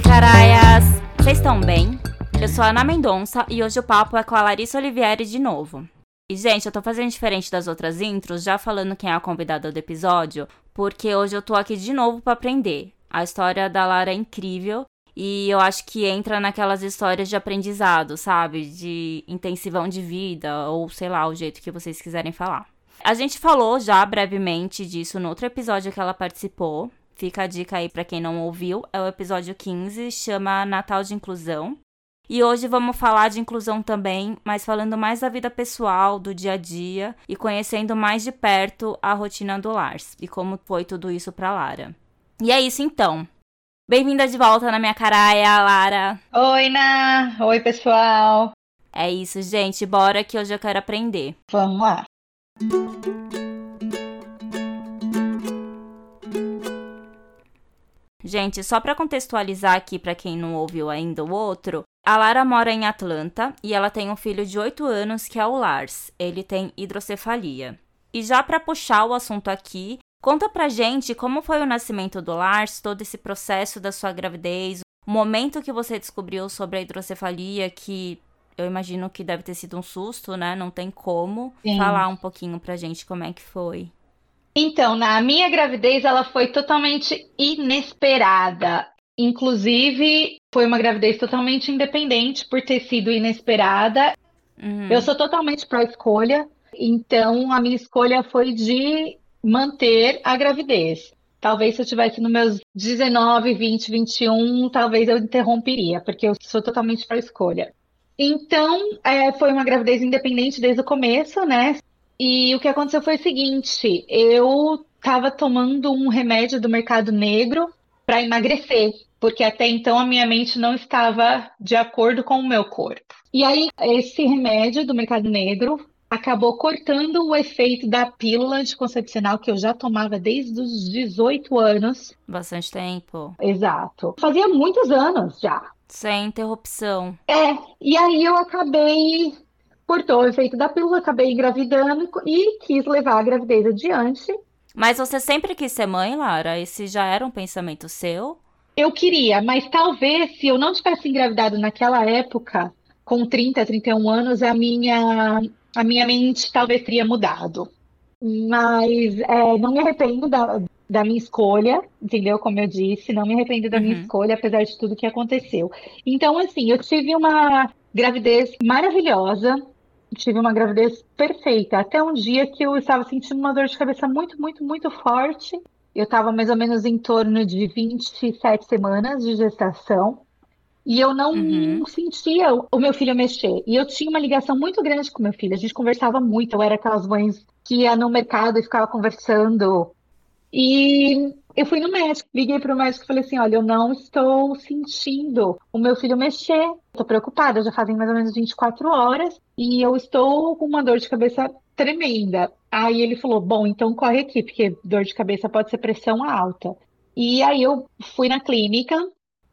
Oi, caraias! Vocês estão bem? Eu sou a Ana Mendonça e hoje o papo é com a Larissa Olivieri de novo. E, gente, eu tô fazendo diferente das outras intros, já falando quem é a convidada do episódio, porque hoje eu tô aqui de novo para aprender. A história da Lara é incrível e eu acho que entra naquelas histórias de aprendizado, sabe? De intensivão de vida, ou sei lá, o jeito que vocês quiserem falar. A gente falou já brevemente disso no outro episódio que ela participou. Fica a dica aí para quem não ouviu. É o episódio 15, chama Natal de Inclusão. E hoje vamos falar de inclusão também, mas falando mais da vida pessoal, do dia a dia e conhecendo mais de perto a rotina do Lars e como foi tudo isso para Lara. E é isso então. Bem-vinda de volta na minha caraia, Lara. Oi, Na. Oi, pessoal. É isso, gente. Bora que hoje eu quero aprender. Vamos lá. Gente, só para contextualizar aqui para quem não ouviu ainda o outro, a Lara mora em Atlanta e ela tem um filho de 8 anos que é o Lars. Ele tem hidrocefalia. E já para puxar o assunto aqui, conta pra gente como foi o nascimento do Lars, todo esse processo da sua gravidez, o momento que você descobriu sobre a hidrocefalia, que eu imagino que deve ter sido um susto, né? Não tem como Sim. falar um pouquinho pra gente como é que foi. Então, na minha gravidez, ela foi totalmente inesperada. Inclusive, foi uma gravidez totalmente independente por ter sido inesperada. Uhum. Eu sou totalmente pró-escolha, então a minha escolha foi de manter a gravidez. Talvez se eu tivesse nos meus 19, 20, 21, talvez eu interromperia, porque eu sou totalmente pró-escolha. Então, é, foi uma gravidez independente desde o começo, né? E o que aconteceu foi o seguinte: eu estava tomando um remédio do mercado negro para emagrecer porque até então a minha mente não estava de acordo com o meu corpo. E aí, esse remédio do mercado negro acabou cortando o efeito da pílula anticoncepcional que eu já tomava desde os 18 anos. Bastante tempo. Exato. Fazia muitos anos já. Sem interrupção. É, e aí eu acabei cortou o efeito da pílula, acabei engravidando e quis levar a gravidez adiante. Mas você sempre quis ser mãe, Lara? Esse já era um pensamento seu? Eu queria, mas talvez se eu não tivesse engravidado naquela época, com 30, 31 anos, a minha, a minha mente talvez teria mudado. Mas é, não me arrependo da, da minha escolha, entendeu? Como eu disse, não me arrependo da uhum. minha escolha, apesar de tudo que aconteceu. Então, assim, eu tive uma gravidez maravilhosa, tive uma gravidez perfeita, até um dia que eu estava sentindo uma dor de cabeça muito, muito, muito forte. Eu estava mais ou menos em torno de 27 semanas de gestação. E eu não uhum. sentia o meu filho mexer. E eu tinha uma ligação muito grande com meu filho. A gente conversava muito. Eu era aquelas mães que ia no mercado e ficava conversando. E eu fui no médico, liguei para o médico e falei assim: olha, eu não estou sentindo o meu filho mexer. Estou preocupada, já fazem mais ou menos 24 horas e eu estou com uma dor de cabeça tremenda. Aí ele falou: bom, então corre aqui, porque dor de cabeça pode ser pressão alta. E aí eu fui na clínica,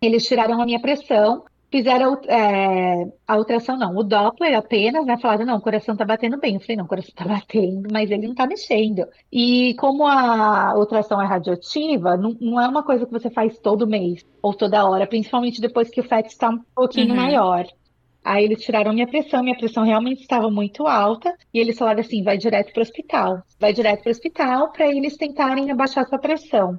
eles tiraram a minha pressão, fizeram é, a ultrassom, não, o Doppler apenas, né? Falaram, não, o coração tá batendo bem. Eu falei, não, o coração tá batendo, mas ele não tá mexendo. E como a ultrassom é radioativa, não, não é uma coisa que você faz todo mês ou toda hora, principalmente depois que o feto está um pouquinho uhum. maior. Aí eles tiraram minha pressão, minha pressão realmente estava muito alta, e eles falaram assim: vai direto para o hospital. Vai direto para o hospital para eles tentarem abaixar sua pressão.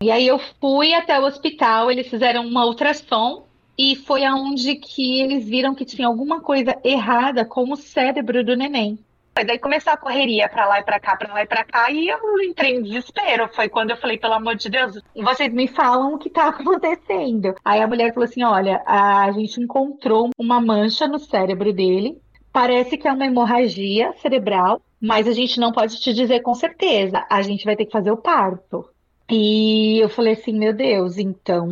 E aí eu fui até o hospital, eles fizeram uma ultrassom e foi aonde que eles viram que tinha alguma coisa errada com o cérebro do neném. Foi daí começou a correria para lá e para cá, para lá e para cá, e eu entrei em desespero. Foi quando eu falei, pelo amor de Deus, vocês me falam o que tá acontecendo. Aí a mulher falou assim: olha, a gente encontrou uma mancha no cérebro dele. Parece que é uma hemorragia cerebral, mas a gente não pode te dizer com certeza. A gente vai ter que fazer o parto. E eu falei assim, meu Deus, então,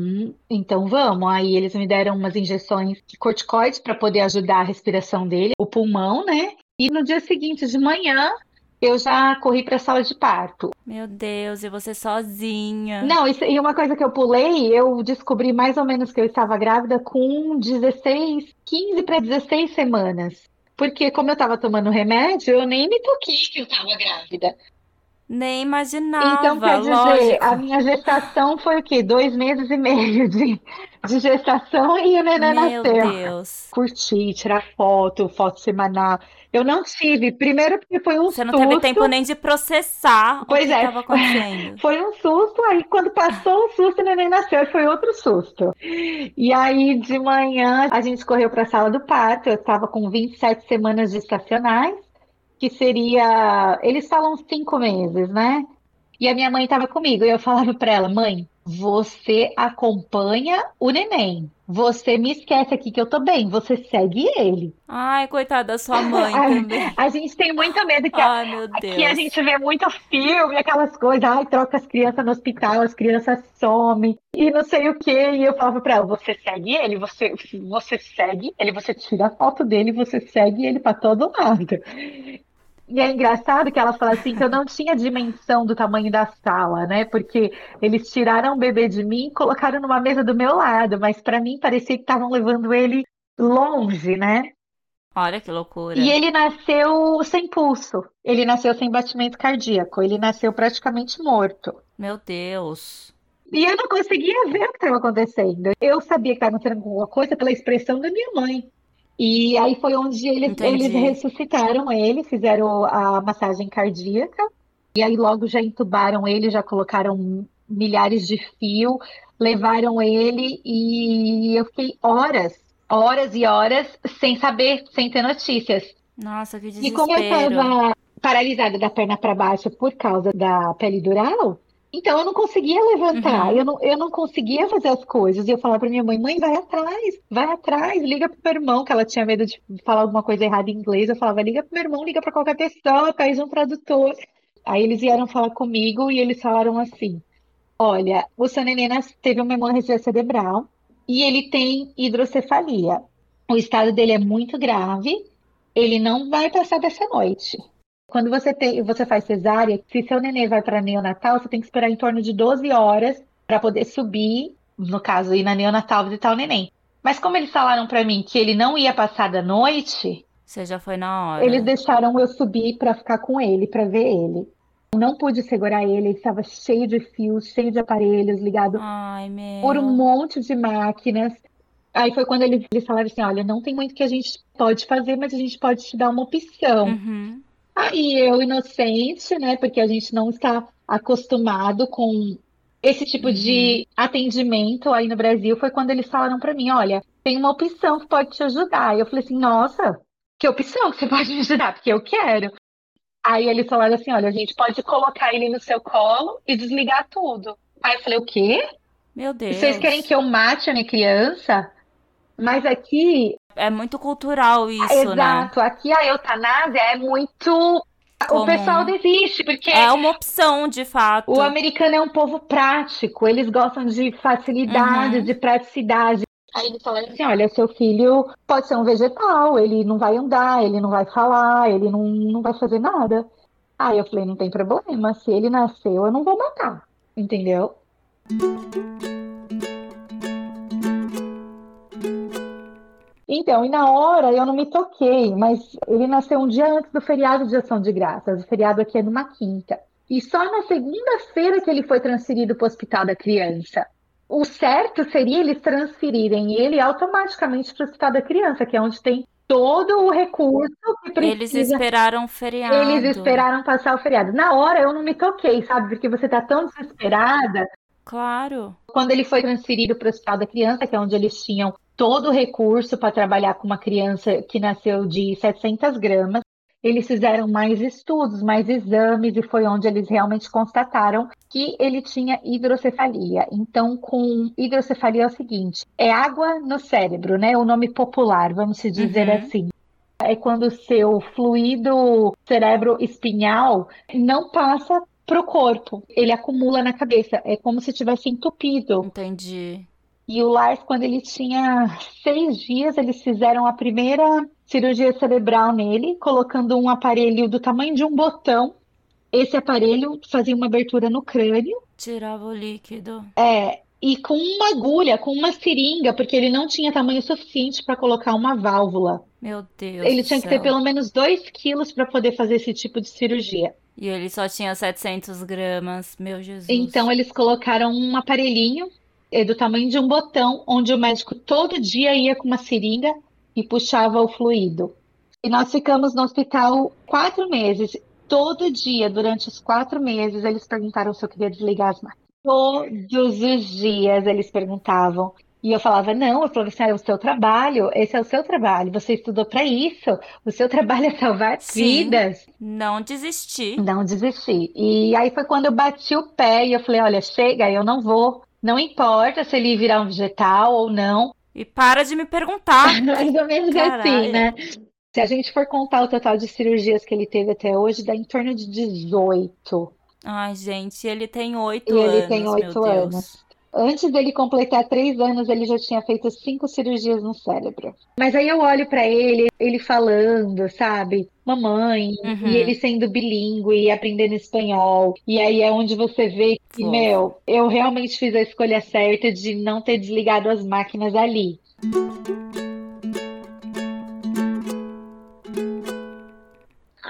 então vamos. Aí eles me deram umas injeções de corticoides para poder ajudar a respiração dele, o pulmão, né? E no dia seguinte de manhã, eu já corri para a sala de parto. Meu Deus, e você sozinha? Não, isso, e uma coisa que eu pulei, eu descobri mais ou menos que eu estava grávida com 16, 15 para 16 semanas. Porque como eu estava tomando remédio, eu nem me toquei que eu estava grávida. Nem imaginava. Então, quer dizer, lógico. a minha gestação foi o quê? Dois meses e meio de de gestação e o neném Meu nasceu. Deus. Curtir, tirar foto, foto semanal. Eu não tive, primeiro porque foi um Você não susto. teve tempo nem de processar Pois o que é. estava acontecendo. Foi um susto, aí quando passou o susto, o neném nasceu, foi outro susto. E aí de manhã a gente correu para a sala do parto, eu estava com 27 semanas gestacionais, que seria, eles falam cinco meses, né? E a minha mãe estava comigo, e eu falava para ela, mãe, você acompanha o neném. Você me esquece aqui que eu tô bem, você segue ele. Ai, coitada da sua mãe também. A gente tem muito medo que a- Ai, Deus. Aqui a gente vê muito filme, aquelas coisas, ai, troca as crianças no hospital, as crianças somem e não sei o quê. E eu falava pra ela, você segue ele, você, você segue ele, você tira a foto dele, você segue ele pra todo lado. E é engraçado que ela fala assim que eu não tinha dimensão do tamanho da sala, né? Porque eles tiraram o bebê de mim e colocaram numa mesa do meu lado, mas pra mim parecia que estavam levando ele longe, né? Olha que loucura. E ele nasceu sem pulso, ele nasceu sem batimento cardíaco, ele nasceu praticamente morto. Meu Deus. E eu não conseguia ver o que estava acontecendo. Eu sabia que estava acontecendo alguma coisa pela expressão da minha mãe. E aí foi onde eles, Entendi. eles ressuscitaram ele, fizeram a massagem cardíaca, e aí logo já entubaram ele, já colocaram milhares de fio, levaram ele e eu fiquei horas, horas e horas sem saber, sem ter notícias. Nossa, que E como eu desespero. estava paralisada da perna para baixo por causa da pele dural, então eu não conseguia levantar, Uhum. eu não, eu não conseguia fazer as coisas. E eu falava para minha mãe, mãe, vai atrás, vai atrás, liga pro meu irmão, que ela tinha medo de falar alguma coisa errada em inglês. Eu falava, liga pro meu irmão, liga para qualquer pessoa, pede um tradutor. Aí eles vieram falar comigo e eles falaram assim: Olha, o seu neném teve uma hemorragia cerebral e ele tem hidrocefalia. O estado dele é muito grave, ele não vai passar dessa noite. Quando você tem, você faz cesárea, se seu neném vai para neonatal, você tem que esperar em torno de 12 horas para poder subir, no caso, ir na neonatal visitar o neném. Mas como eles falaram para mim que ele não ia passar da noite, Você já foi na hora. eles deixaram eu subir para ficar com ele, para ver ele. Eu não pude segurar ele, ele estava cheio de fios, cheio de aparelhos, ligado Ai, por um monte de máquinas. Aí foi quando eles, eles falaram assim: olha, não tem muito que a gente pode fazer, mas a gente pode te dar uma opção. Uhum. Aí eu, inocente, né? Porque a gente não está acostumado com esse tipo de atendimento aí no Brasil, foi quando eles falaram para mim: olha, tem uma opção que pode te ajudar. E eu falei assim: nossa, que opção que você pode me ajudar? Porque eu quero. Aí eles falaram assim: olha, a gente pode colocar ele no seu colo e desligar tudo. Aí eu falei: o quê? Meu Deus. Vocês querem que eu mate a minha criança? Mas aqui, É muito cultural isso, né? exato, aqui a eutanásia é muito. O pessoal desiste, porque É uma opção, de fato. o americano é um povo prático, eles gostam de facilidade, Uhum. de praticidade. Aí eles falaram assim: olha, seu filho pode ser um vegetal, ele não vai andar, ele não vai falar, ele não, não vai fazer nada. Aí eu falei: não tem problema, se ele nasceu, eu não vou matar, entendeu? Então, e na hora eu não me toquei, mas ele nasceu um dia antes do feriado de Ação de Graças. O feriado aqui é numa quinta. E só na segunda-feira que ele foi transferido para o Hospital da Criança. O certo seria eles transferirem ele automaticamente para o Hospital da Criança, que é onde tem todo o recurso que Eles precisa. esperaram o feriado. Eles esperaram passar o feriado. Na hora eu não me toquei, sabe? Porque você tá tão desesperada. Claro. Quando ele foi transferido para o Hospital da Criança, que é onde eles tinham todo o recurso para trabalhar com uma criança que nasceu de 700 gramas, eles fizeram mais estudos, mais exames, e foi onde eles realmente constataram que ele tinha hidrocefalia. Então, com hidrocefalia é o seguinte: é água no cérebro, né? O nome popular, vamos dizer Uhum. assim. É quando o seu fluido cerebro espinhal não passa para o corpo, ele acumula na cabeça, é como se tivesse entupido. Entendi. E o Lars, quando ele tinha seis dias, eles fizeram a primeira cirurgia cerebral nele, colocando um aparelho do tamanho de um botão. Esse aparelho fazia uma abertura no crânio, Tirava o líquido. é, e com uma agulha, com uma seringa, porque ele não tinha tamanho suficiente para colocar uma válvula. Meu Deus Ele tinha que ter pelo menos 2 quilos para poder fazer esse tipo de cirurgia. E ele só tinha 700 gramas. Meu Jesus. Então eles colocaram um aparelhinho é do tamanho de um botão, onde o médico todo dia ia com uma seringa e puxava o fluido. E nós ficamos no hospital quatro meses. Todo dia, durante os quatro meses, eles perguntaram se eu queria desligar as máquinas. Todos os dias eles perguntavam. E eu falava, não, eu falava assim, ah, é o seu trabalho, esse é o seu trabalho, você estudou para isso, o seu trabalho é salvar Sim, vidas. Não desistir. Não desistir. E aí foi quando eu bati o pé e eu falei, olha, chega, eu não vou. Não importa se ele virar um vegetal ou não. E para de me perguntar. Mais ou menos Caralho. assim, né? Se a gente for contar o total de cirurgias que ele teve até hoje, dá em torno de 18. Ai, gente, ele tem oito anos. Ele tem oito anos. Antes dele completar três anos, ele já tinha feito cinco cirurgias no cérebro. Mas aí eu olho para ele, ele falando, sabe? Mamãe, uhum. e ele sendo bilíngue e aprendendo espanhol. E aí é onde você vê que, meu, eu realmente fiz a escolha certa de não ter desligado as máquinas ali.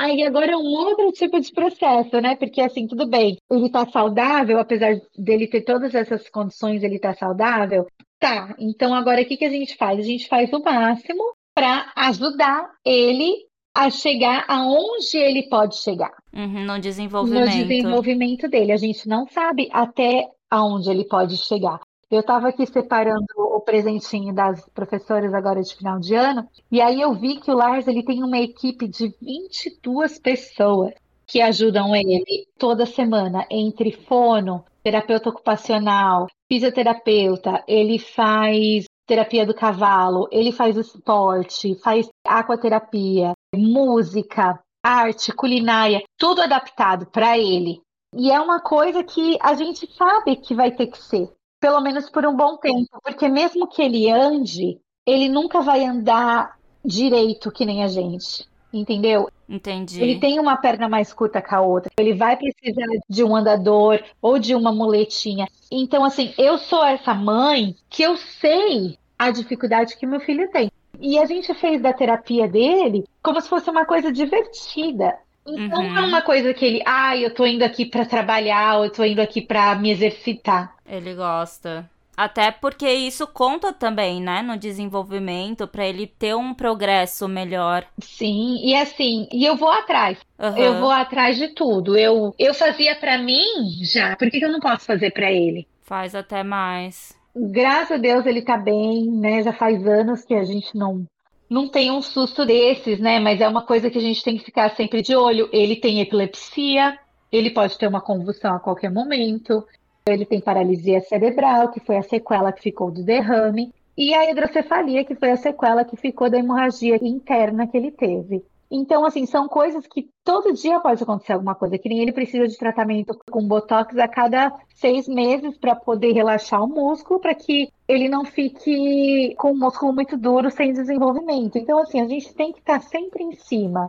Aí agora é um outro tipo de processo, né? Porque assim, tudo bem, ele tá saudável, apesar dele ter todas essas condições, ele tá saudável. Tá, então agora o que, que a gente faz? A gente faz o máximo para ajudar ele a chegar aonde ele pode chegar. Uhum, no desenvolvimento. No desenvolvimento dele. A gente não sabe até aonde ele pode chegar. Eu estava aqui separando o presentinho das professoras agora de final de ano, e aí eu vi que o Lars ele tem uma equipe de 22 pessoas que ajudam ele toda semana, entre fono, terapeuta ocupacional, fisioterapeuta, ele faz terapia do cavalo, ele faz esporte, faz aquaterapia, música, arte, culinária, tudo adaptado para ele. E é uma coisa que a gente sabe que vai ter que ser pelo menos por um bom tempo, porque mesmo que ele ande, ele nunca vai andar direito que nem a gente, entendeu? Entendi. Ele tem uma perna mais curta que a outra. Ele vai precisar de um andador ou de uma muletinha. Então, assim, eu sou essa mãe que eu sei a dificuldade que meu filho tem. E a gente fez da terapia dele como se fosse uma coisa divertida. Então uhum. não é uma coisa que ele, ah, eu tô indo aqui para trabalhar, ou eu tô indo aqui para me exercitar. Ele gosta. Até porque isso conta também, né, no desenvolvimento, para ele ter um progresso melhor. Sim, e assim, e eu vou atrás. Uhum. Eu vou atrás de tudo. Eu, eu fazia para mim já, por que, que eu não posso fazer para ele? Faz até mais. Graças a Deus ele tá bem, né? Já faz anos que a gente não não tem um susto desses, né? Mas é uma coisa que a gente tem que ficar sempre de olho. Ele tem epilepsia, ele pode ter uma convulsão a qualquer momento, ele tem paralisia cerebral, que foi a sequela que ficou do derrame, e a hidrocefalia, que foi a sequela que ficou da hemorragia interna que ele teve. Então, assim, são coisas que todo dia pode acontecer alguma coisa, que nem ele precisa de tratamento com botox a cada seis meses para poder relaxar o músculo, para que ele não fique com o músculo muito duro sem desenvolvimento. Então, assim, a gente tem que estar tá sempre em cima.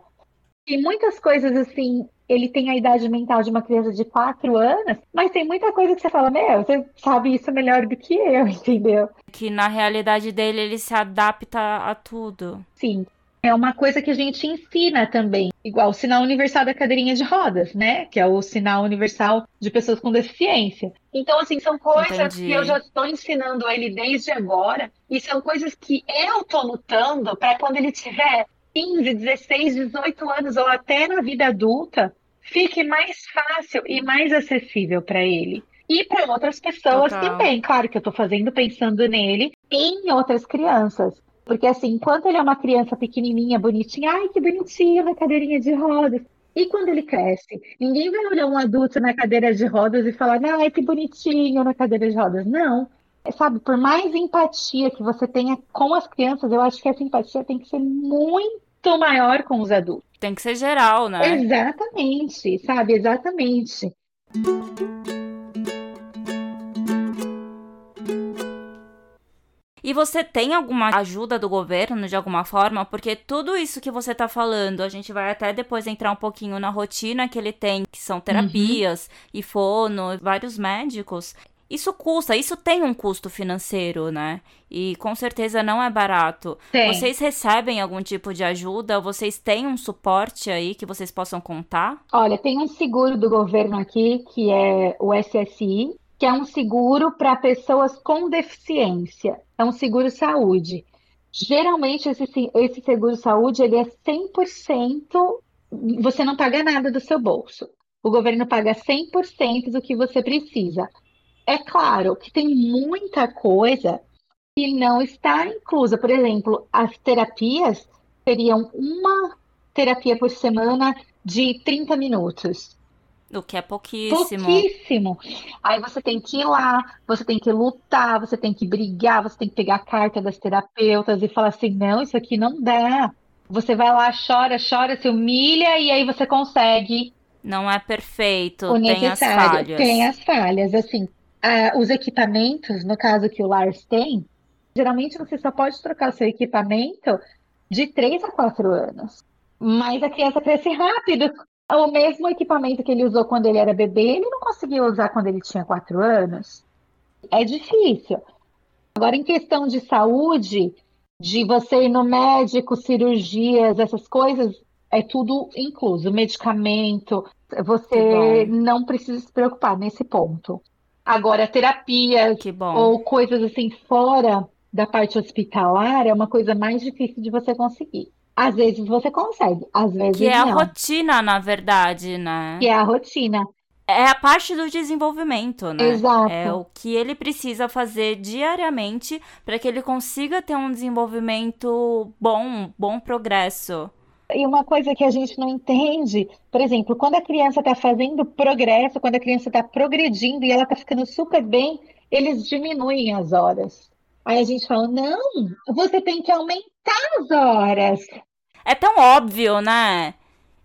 E muitas coisas, assim, ele tem a idade mental de uma criança de quatro anos, mas tem muita coisa que você fala, meu, você sabe isso melhor do que eu, entendeu? Que na realidade dele ele se adapta a tudo. Sim é uma coisa que a gente ensina também, igual o sinal universal da cadeirinha de rodas, né? Que é o sinal universal de pessoas com deficiência. Então, assim, são coisas Entendi. que eu já estou ensinando ele desde agora, e são coisas que eu estou lutando para quando ele tiver 15, 16, 18 anos, ou até na vida adulta, fique mais fácil e mais acessível para ele. E para outras pessoas Total. também. Claro que eu estou fazendo pensando nele em outras crianças. Porque assim, enquanto ele é uma criança pequenininha, bonitinha, ai que bonitinho na cadeirinha de rodas. E quando ele cresce, ninguém vai olhar um adulto na cadeira de rodas e falar, ai que bonitinho na cadeira de rodas. Não. Sabe, por mais empatia que você tenha com as crianças, eu acho que essa empatia tem que ser muito maior com os adultos. Tem que ser geral, né? Exatamente, sabe? Exatamente. E você tem alguma ajuda do governo de alguma forma? Porque tudo isso que você tá falando, a gente vai até depois entrar um pouquinho na rotina que ele tem, que são terapias uhum. e fono, vários médicos. Isso custa, isso tem um custo financeiro, né? E com certeza não é barato. Tem. Vocês recebem algum tipo de ajuda? Vocês têm um suporte aí que vocês possam contar? Olha, tem um seguro do governo aqui, que é o SSI, que é um seguro para pessoas com deficiência. É um seguro saúde. Geralmente, esse, esse seguro saúde ele é 100%, você não paga nada do seu bolso. O governo paga 100% do que você precisa. É claro que tem muita coisa que não está inclusa. Por exemplo, as terapias seriam uma terapia por semana de 30 minutos. O que é pouquíssimo. Pouquíssimo. Aí você tem que ir lá, você tem que lutar, você tem que brigar, você tem que pegar a carta das terapeutas e falar assim: não, isso aqui não dá. Você vai lá, chora, chora, se humilha e aí você consegue. Não é perfeito, o tem as falhas. Tem as falhas. Assim, os equipamentos, no caso que o Lars tem, geralmente você só pode trocar o seu equipamento de 3 a 4 anos. Mas a criança cresce rápido. O mesmo equipamento que ele usou quando ele era bebê, ele não conseguiu usar quando ele tinha 4 anos. É difícil. Agora, em questão de saúde, de você ir no médico, cirurgias, essas coisas, é tudo incluso. Medicamento, você não precisa se preocupar nesse ponto. Agora, terapias ou coisas assim fora da parte hospitalar é uma coisa mais difícil de você conseguir. Às vezes você consegue, às vezes Que é não. a rotina, na verdade, né? Que é a rotina. É a parte do desenvolvimento, né? Exato. É o que ele precisa fazer diariamente para que ele consiga ter um desenvolvimento bom, bom progresso. E uma coisa que a gente não entende, por exemplo, quando a criança está fazendo progresso, quando a criança está progredindo e ela está ficando super bem, eles diminuem as horas. Aí a gente fala: não, você tem que aumentar as horas. É tão óbvio, né?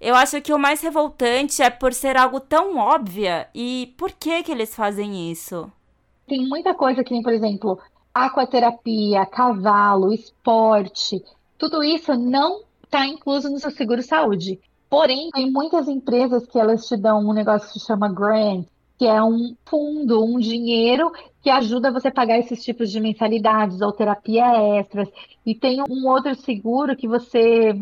Eu acho que o mais revoltante é por ser algo tão óbvio. E por que que eles fazem isso? Tem muita coisa que, por exemplo, aquaterapia, cavalo, esporte, tudo isso não está incluso no seu seguro saúde. Porém, tem muitas empresas que elas te dão um negócio que se chama grant, que é um fundo, um dinheiro que ajuda você a pagar esses tipos de mensalidades ou terapia extras. E tem um outro seguro que você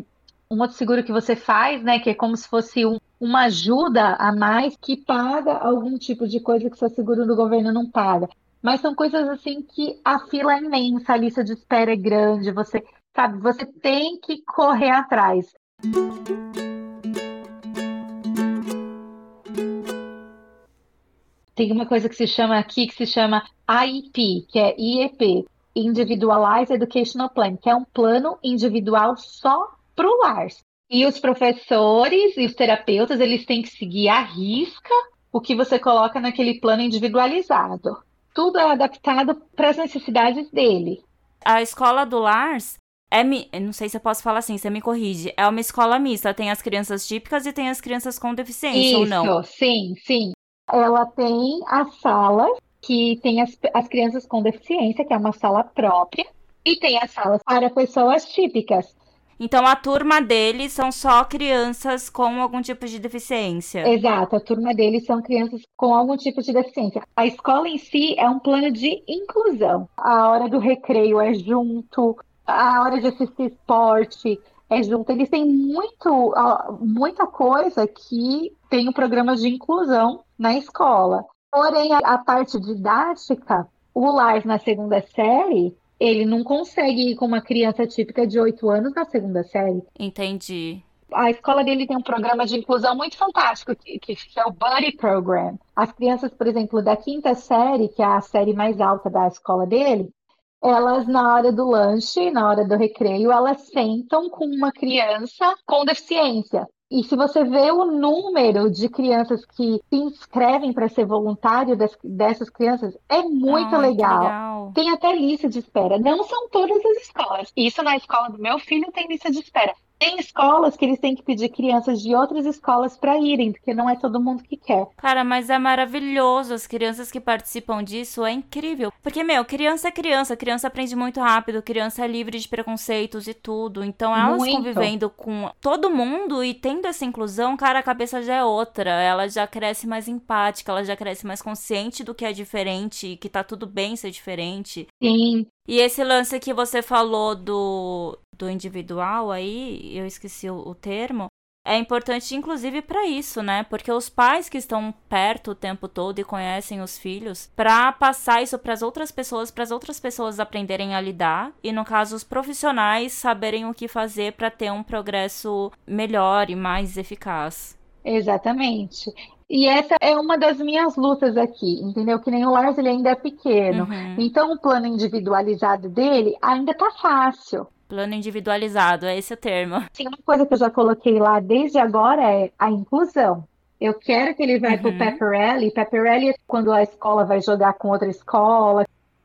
um outro seguro que você faz, né, que é como se fosse um, uma ajuda a mais que paga algum tipo de coisa que seu seguro do governo não paga. Mas são coisas assim que a fila é imensa, a lista de espera é grande, você sabe, você tem que correr atrás. Tem uma coisa que se chama aqui, que se chama IEP, que é IEP, Individualized Educational Plan, que é um plano individual só para o lar. E os professores e os terapeutas, eles têm que seguir à risca o que você coloca naquele plano individualizado. Tudo é adaptado para as necessidades dele. A escola do Lars é, não sei se eu posso falar assim, você me corrige. É uma escola mista, tem as crianças típicas e tem as crianças com deficiência, Isso, ou não? Sim, sim ela tem a sala que tem as, as crianças com deficiência, que é uma sala própria, e tem as salas para pessoas típicas. Então a turma deles são só crianças com algum tipo de deficiência. Exato, a turma deles são crianças com algum tipo de deficiência. A escola em si é um plano de inclusão. A hora do recreio é junto, a hora de assistir esporte é junto. Eles têm muito, muita coisa que tem um programa de inclusão na escola. Porém, a, a parte didática, o Lars na segunda série, ele não consegue ir com uma criança típica de 8 anos na segunda série. Entendi. A escola dele tem um programa de inclusão muito fantástico, que, que é o Buddy Program. As crianças, por exemplo, da quinta série, que é a série mais alta da escola dele, elas, na hora do lanche, na hora do recreio, elas sentam com uma criança com deficiência. E se você vê o número de crianças que se inscrevem para ser voluntário das, dessas crianças, é muito ah, legal. legal. Tem até lista de espera. Não são todas as escolas. Isso na escola do meu filho tem lista de espera. Tem escolas que eles têm que pedir crianças de outras escolas para irem, porque não é todo mundo que quer. Cara, mas é maravilhoso. As crianças que participam disso é incrível. Porque, meu, criança é criança, criança aprende muito rápido, criança é livre de preconceitos e tudo. Então, elas muito. convivendo com todo mundo e tendo essa inclusão, cara, a cabeça já é outra. Ela já cresce mais empática, ela já cresce mais consciente do que é diferente e que tá tudo bem ser diferente. Sim. E esse lance que você falou do, do individual aí, eu esqueci o, o termo, é importante inclusive para isso, né? Porque os pais que estão perto o tempo todo e conhecem os filhos, para passar isso para as outras pessoas, para as outras pessoas aprenderem a lidar e no caso os profissionais saberem o que fazer para ter um progresso melhor e mais eficaz. Exatamente. E essa é uma das minhas lutas aqui, entendeu? Que nem o Lars, ele ainda é pequeno. Uhum. Então, o plano individualizado dele ainda tá fácil. Plano individualizado, é esse o termo. Sim, uma coisa que eu já coloquei lá desde agora é a inclusão. Eu quero que ele vá uhum. pro Pepperelli. Pepperelli é quando a escola vai jogar com outra escola,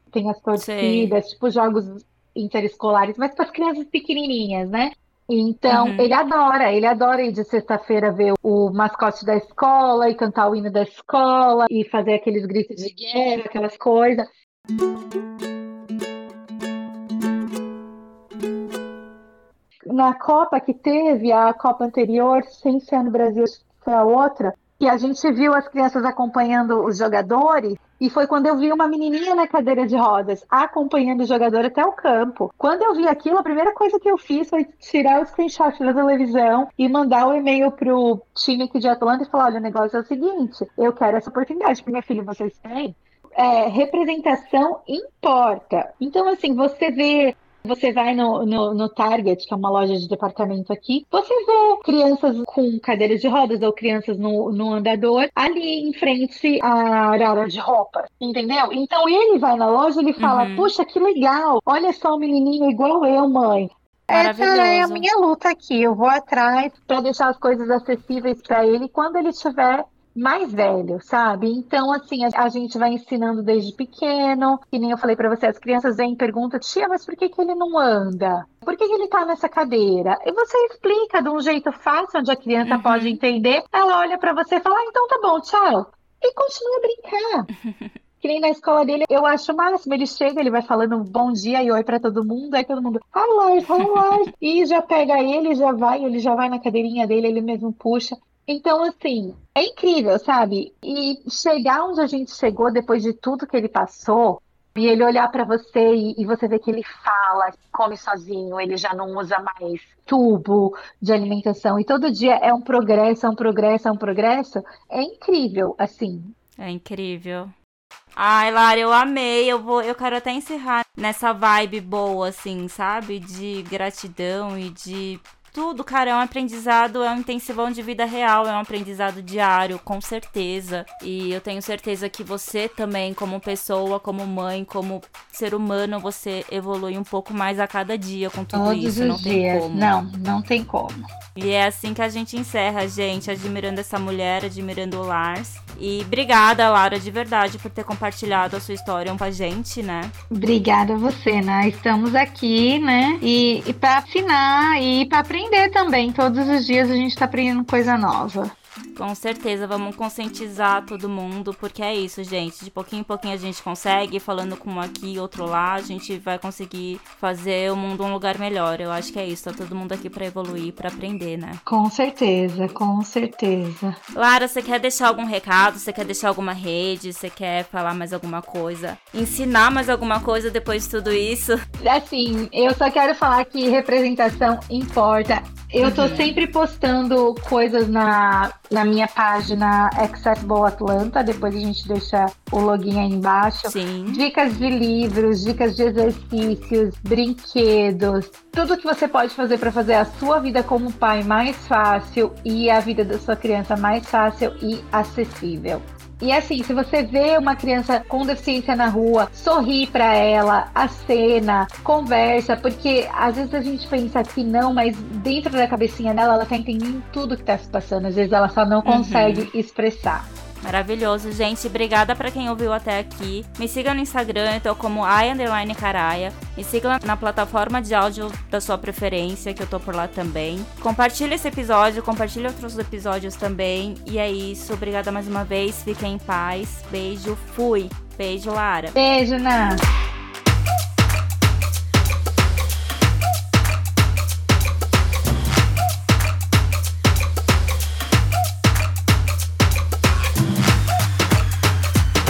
tem as torcidas, Sei. tipo jogos interescolares, mas para as crianças pequenininhas, né? Então, uhum. ele adora, ele adora ir de sexta-feira ver o mascote da escola e cantar o hino da escola e fazer aqueles gritos de guerra, aquelas coisas. Na Copa que teve, a Copa anterior, sem ser no Brasil, foi a outra, e a gente viu as crianças acompanhando os jogadores, e foi quando eu vi uma menininha na cadeira de rodas acompanhando o jogador até o campo. Quando eu vi aquilo, a primeira coisa que eu fiz foi tirar o screenshot da televisão e mandar o um e-mail pro time aqui de Atlanta e falar: olha, o negócio é o seguinte, eu quero essa oportunidade para minha filha, vocês têm? É, representação importa. Então, assim, você vê você vai no, no, no, Target, que é uma loja de departamento aqui, você vê crianças com cadeiras de rodas ou crianças no, no andador ali em frente à área de roupa, entendeu? Então ele vai na loja e ele fala: uhum. Puxa, que legal, olha só o menininho igual eu, mãe. Essa é a minha luta aqui. Eu vou atrás para deixar as coisas acessíveis para ele quando ele estiver mais velho, sabe? Então, assim, a, gente vai ensinando desde pequeno, que nem eu falei para você, as crianças vêm e perguntam, tia, mas por que, que ele não anda? Por que, que ele tá nessa cadeira? E você explica de um jeito fácil, onde a criança uhum. pode entender, ela olha para você e fala, ah, então tá bom, tchau. E continua a brincar. que nem na escola dele, eu acho o máximo. Ele chega, ele vai falando bom dia e oi para todo mundo, aí todo mundo, hi Lars, e já pega ele, já vai, ele já vai na cadeirinha dele, ele mesmo puxa. Então, assim, é incrível, sabe? E chegar onde a gente chegou depois de tudo que ele passou, e ele olhar para você e, e, você ver que ele fala, come sozinho, ele já não usa mais tubo de alimentação, e todo dia é um progresso, é um progresso, é um progresso, é incrível, assim. É incrível. Ai, Lara, eu amei. Eu vou, eu quero até encerrar nessa vibe boa, assim, sabe? De gratidão e de tudo, cara, é um aprendizado, é um intensivão de vida real, é um aprendizado diário, com certeza. E eu tenho certeza que você também, como pessoa, como mãe, como ser humano, você evolui um pouco mais a cada dia com tudo Todos isso. Os não dias. tem como. Não, não tem como. E é assim que a gente encerra, gente, admirando essa mulher, admirando o Lars. E obrigada, Lara, de verdade, por ter compartilhado a sua história com a gente, né? Obrigada a você, né? Estamos aqui, né? E, e para afinar e para aprender também. Todos os dias a gente está aprendendo coisa nova. Com certeza, vamos conscientizar todo mundo, porque é isso, gente. De pouquinho em pouquinho a gente consegue, falando com um aqui e outro lá, a gente vai conseguir fazer o mundo um lugar melhor. Eu acho que é isso, tá todo mundo aqui para evoluir, para aprender, né? Com certeza, com certeza. Lara, você quer deixar algum recado? Você quer deixar alguma rede? Você quer falar mais alguma coisa? Ensinar mais alguma coisa depois de tudo isso? Assim, eu só quero falar que representação importa. Eu tô uhum. sempre postando coisas na, na minha página Accessible Atlanta. Depois a gente deixa o login aí embaixo. Sim. Dicas de livros, dicas de exercícios, brinquedos. Tudo que você pode fazer para fazer a sua vida como pai mais fácil e a vida da sua criança mais fácil e acessível. E assim, se você vê uma criança com deficiência na rua, sorri para ela, acena, conversa, porque às vezes a gente pensa que não, mas dentro da cabecinha dela ela tá entendendo tudo que tá se passando, às vezes ela só não uhum. consegue uhum. expressar. Maravilhoso, gente. Obrigada para quem ouviu até aqui. Me siga no Instagram, eu tô como Caraia. Me siga na plataforma de áudio da sua preferência, que eu tô por lá também. Compartilhe esse episódio, compartilhe outros episódios também. E é isso. Obrigada mais uma vez. Fiquem em paz. Beijo. Fui. Beijo, Lara. Beijo, Ná.